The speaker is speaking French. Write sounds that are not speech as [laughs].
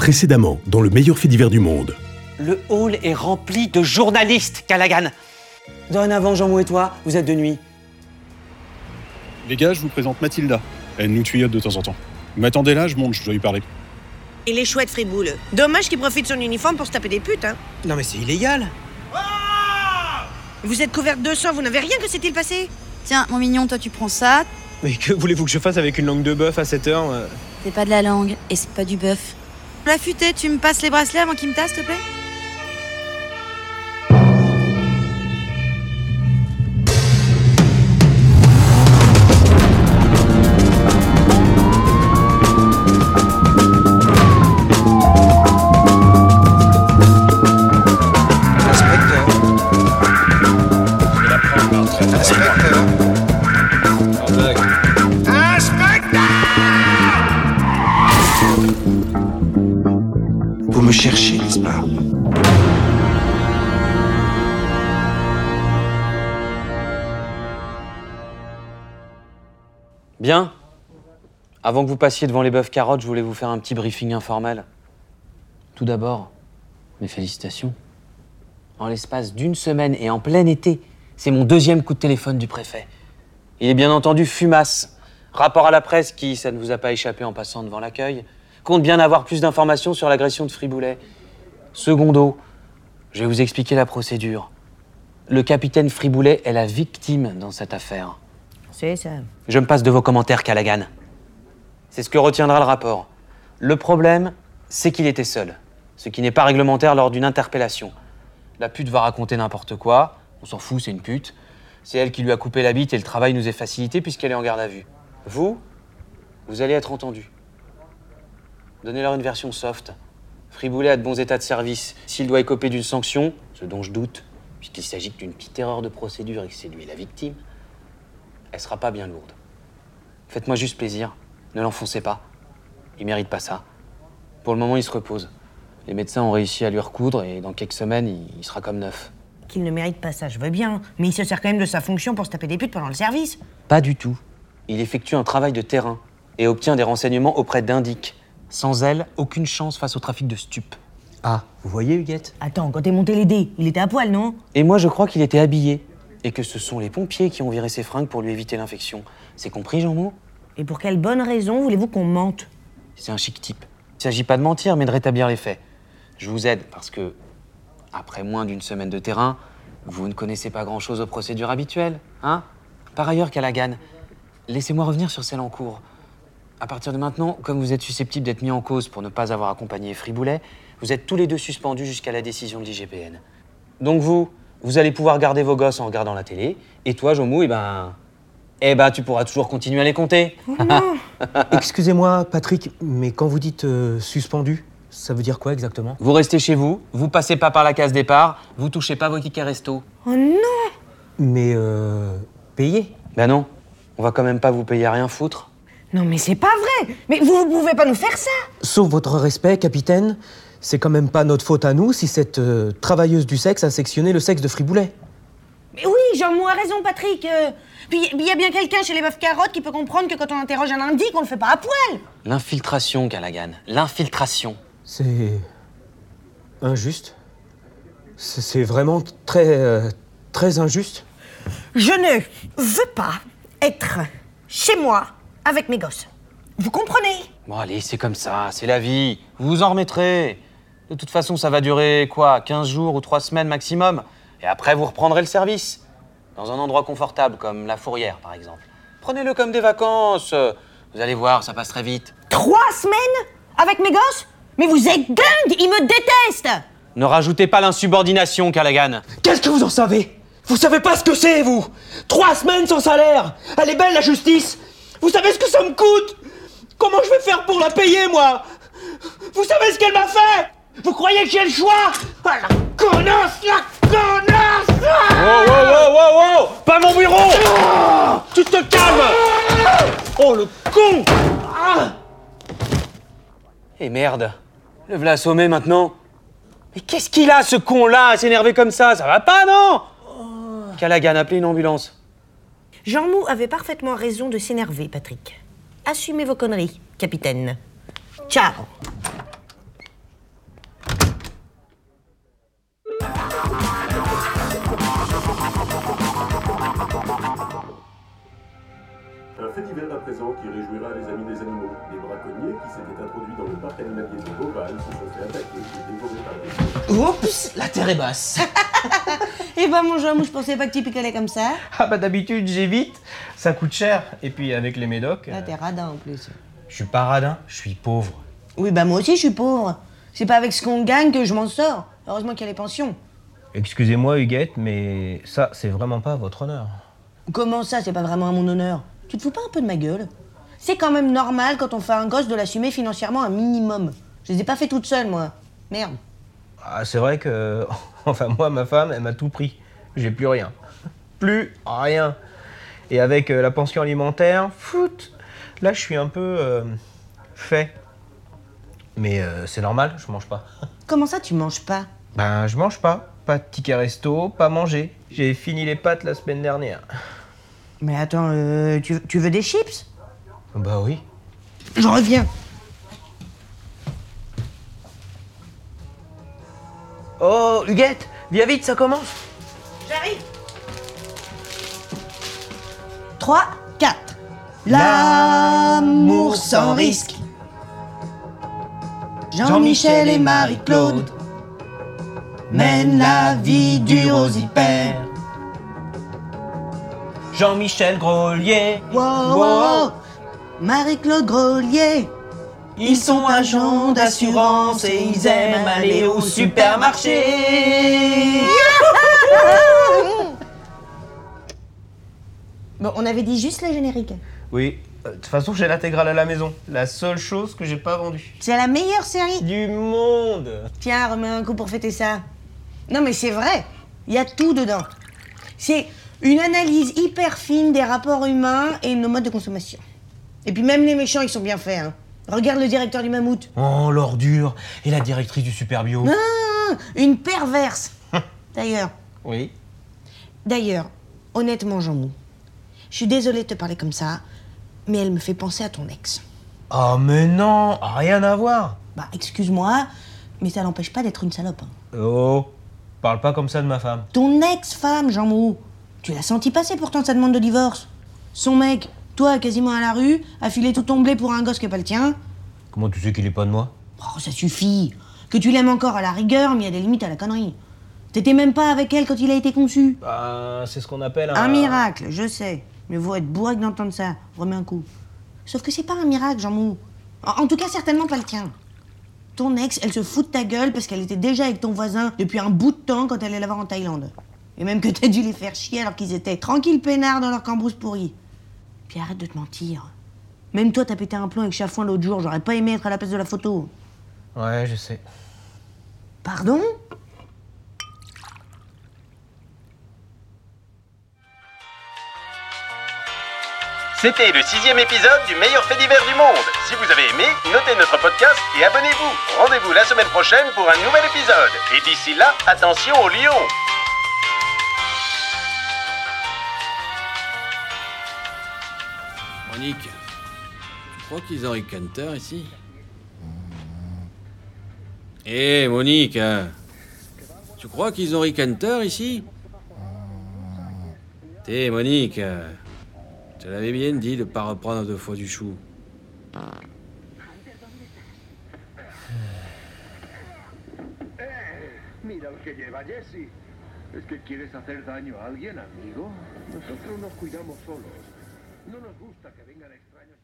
Précédemment, dans le meilleur fait divers du monde. Le hall est rempli de journalistes, Callaghan. Dorénavant, Jean-Mou et toi, vous êtes de nuit. Les gars, je vous présente Mathilda. Elle nous tuyaute de temps en temps. Vous m'attendez là, je monte, je dois lui parler. Il est chouette, Friboule. Dommage qu'il profite de son uniforme pour se taper des putes, hein. Non mais c'est illégal. Vous êtes couverte de sang, vous n'avez rien que s'est-il passé? Tiens, mon mignon, toi tu prends ça. Mais que voulez-vous que je fasse avec une langue de bœuf à cette heure euh? C'est pas de la langue et c'est pas du bœuf. La futée, tu me passes les bracelets avant qu'il me tasse, s'il te plaît Inspecteur. Inspecteur. Bien. Avant que vous passiez devant les bœufs carottes, je voulais vous faire un petit briefing informel. Tout d'abord, mes félicitations. En l'espace d'une semaine et en plein été, c'est mon deuxième coup de téléphone du préfet. Il est bien entendu fumasse. Rapport à la presse qui, ça ne vous a pas échappé en passant devant l'accueil, compte bien avoir plus d'informations sur l'agression de Friboulet. Secondo, je vais vous expliquer la procédure. Le capitaine Friboulet est la victime dans cette affaire. Je me passe de vos commentaires, Callaghan. C'est ce que retiendra le rapport. Le problème, c'est qu'il était seul, ce qui n'est pas réglementaire lors d'une interpellation. La pute va raconter n'importe quoi, on s'en fout, c'est une pute. C'est elle qui lui a coupé la bite et le travail nous est facilité puisqu'elle est en garde à vue. Vous, vous allez être entendu. Donnez-leur une version soft. Friboulet a de bons états de service. S'il doit écoper d'une sanction, ce dont je doute, puisqu'il s'agit d'une petite erreur de procédure et que c'est lui la victime, elle sera pas bien lourde. Faites-moi juste plaisir, ne l'enfoncez pas. Il mérite pas ça. Pour le moment, il se repose. Les médecins ont réussi à lui recoudre et dans quelques semaines, il, sera comme neuf. Qu'il ne mérite pas ça, je veux bien. Mais il se sert quand même de sa fonction pour se taper des putes pendant le service. Pas du tout. Il effectue un travail de terrain et obtient des renseignements auprès d'Indic. Sans elle, aucune chance face au trafic de stupes. Ah, vous voyez Huguette? Attends, quand t'es monté les dés, il était à poil, non? Et moi, je crois qu'il était habillé. Et que ce sont les pompiers qui ont viré ses fringues pour lui éviter l'infection. C'est compris, Jean-Mou Et pour quelle bonne raison voulez-vous qu'on mente? C'est un chic type. Il s'agit pas de mentir, mais de rétablir les faits. Je vous aide parce que, après moins d'une semaine de terrain, vous ne connaissez pas grand-chose aux procédures habituelles, hein? Par ailleurs, Callaghan, laissez-moi revenir sur celle en cours. À partir de maintenant, comme vous êtes susceptible d'être mis en cause pour ne pas avoir accompagné Friboulet, vous êtes tous les deux suspendus jusqu'à la décision de l'IGPN. Donc vous, vous allez pouvoir garder vos gosses en regardant la télé, et toi, Jomou, eh ben... Eh ben, tu pourras toujours continuer à les compter. [laughs] Excusez-moi Patrick, mais quand vous dites euh, suspendu, ça veut dire quoi exactement? Vous restez chez vous, vous passez pas par la case départ, vous touchez pas vos tickets resto. Oh non Mais euh, payé Ben non, on va quand même pas vous payer à rien foutre. Non mais c'est pas vrai Mais vous, vous pouvez pas nous faire ça Sauf votre respect, capitaine, c'est quand même pas notre faute à nous si cette euh, travailleuse du sexe a sectionné le sexe de Friboulet. Mais oui, Jean-Mou a raison, Patrick. euh, Puis il y a bien quelqu'un chez les meufs carottes qui peut comprendre que quand on interroge un indique, on le fait pas à poil. L'infiltration, Callaghan, l'infiltration. C'est injuste. C'est c'est vraiment très euh, très injuste. Je ne veux pas être chez moi avec mes gosses. Vous comprenez? Bon allez, c'est comme ça, c'est la vie. Vous vous en remettrez. De toute façon, ça va durer quoi 15 jours ou 3 semaines maximum. Et après, vous reprendrez le service. Dans un endroit confortable, comme la fourrière, par exemple. Prenez-le comme des vacances. Vous allez voir, ça passe très vite. Trois semaines avec mes gosses? Mais vous êtes dingue Ils me détestent Ne rajoutez pas l'insubordination, Callaghan. Qu'est-ce que vous en savez? Vous savez pas ce que c'est, vous? Trois semaines sans salaire Elle est belle, la justice Vous savez ce que ça me coûte? Comment je vais faire pour la payer, moi? Vous savez ce qu'elle m'a fait? Vous croyez que j'ai le choix? Ah, la connasse La connasse! Oh, oh, oh, oh, oh Pas mon bureau. Tu te calmes. Oh, le con. Et merde. Le voilà assommé maintenant. Mais qu'est-ce qu'il a, ce con-là, à s'énerver comme ça? Ça va pas, non? Callaghan, appelez une ambulance. Jean-Mou avait parfaitement raison de s'énerver, Patrick. Assumez vos conneries, capitaine. Ciao les amis des animaux. Les braconniers qui s'étaient introduits dans le parc animalier de Beauval se sont fait attaquer et dévorer par des Oups, la terre est basse. [laughs] Eh ben mon Jean, je pensais pas que tu picolais comme ça. ah bah d'habitude j'évite, ça coûte cher. Et puis avec les médocs, Là, euh, t'es radin en plus. je suis pas radin, je suis pauvre. Oui, bah moi aussi, je suis pauvre. C'est pas avec ce qu'on gagne que je m'en sors. Heureusement qu'il y a les pensions. Excusez-moi Huguette, mais ça c'est vraiment pas à votre honneur. Comment ça, c'est pas vraiment à mon honneur? Tu te fous pas un peu de ma gueule? C'est quand même normal quand on fait un gosse de l'assumer financièrement un minimum. Je les ai pas fait toute seule, moi. Merde. Ah, c'est vrai que. [laughs] Enfin, moi, ma femme, elle m'a tout pris. J'ai plus rien. Plus rien. Et avec euh, la pension alimentaire, foot Là, je suis un peu. euh, fait. Mais euh, c'est normal, je mange pas. [laughs] Comment ça, tu manges pas? Ben, je mange pas. Pas de ticket resto, pas manger. J'ai fini les pâtes la semaine dernière. Mais attends, euh, tu, tu veux des chips? Bah oui. Je reviens. Oh, Huguette, viens vite, ça commence. J'arrive 3, 4. L'amour sans risque. Jean-Michel et Marie-Claude mènent la vie du rosipère. Jean-Michel Grolier. Wow, wow, wow. Marie-Claude Grolier. Ils sont agents d'assurance et ils aiment aller au supermarché. Bon, on avait dit juste le générique. Oui, euh, de toute façon, j'ai l'intégrale à la maison. La seule chose que j'ai pas vendue. C'est la meilleure série. Du monde Tiens, remets un coup pour fêter ça. Non, mais c'est vrai. Il y a tout dedans. C'est une analyse hyper fine des rapports humains et nos modes de consommation. Et puis même les méchants, ils sont bien faits. Hein. Regarde le directeur du mammouth. Oh, l'ordure Et la directrice du super bio Ah, une perverse. [laughs] D'ailleurs, Oui. d'ailleurs, honnêtement, Jean Mou, je suis désolée de te parler comme ça, mais elle me fait penser à ton ex. Oh, mais non Rien à voir Bah, excuse-moi, mais ça n'empêche pas d'être une salope. hein. Oh Parle pas comme ça de ma femme. Ton ex-femme, Jean Mou, tu l'as senti passer pourtant sa demande de divorce. Son mec, toi, quasiment à la rue, a filé tout ton blé pour un gosse qui est pas le tien. Comment tu sais qu'il est pas de moi? Oh, ça suffit. Que tu l'aimes encore à la rigueur, mais il y a des limites à la connerie. T'étais même pas avec elle quand il a été conçu. Bah, c'est ce qu'on appelle un... Un miracle, je sais. Mais vous être bourré que d'entendre ça. Remets un coup. Sauf que c'est pas un miracle, Jean Mou. En, en tout cas, certainement pas le tien. Ton ex, elle se fout de ta gueule parce qu'elle était déjà avec ton voisin depuis un bout de temps quand elle allait la voir en Thaïlande. Et même que t'as dû les faire chier alors qu'ils étaient tranquilles peinards dans leur cambrousse pourrie. Puis arrête de te mentir. Même toi, t'as pété un plomb avec Chafouin l'autre jour, j'aurais pas aimé être à la place de la photo. Ouais, je sais. Pardon? C'était le sixième épisode du meilleur fait divers du monde. Si vous avez aimé, notez notre podcast et abonnez-vous. Rendez-vous la semaine prochaine pour un nouvel épisode. Et d'ici là, attention aux lions. Monique, tu crois qu'ils ont Ricanter ici? Hé, Monique, hein, tu crois qu'ils ont Ricanter ici? T'es, Monique, hein, je l'avais bien dit de pas reprendre deux fois du chou. Que lleva Jesse. ¿Es que quieres hacer daño amigo? Solos. No nos gusta que vengan extraños.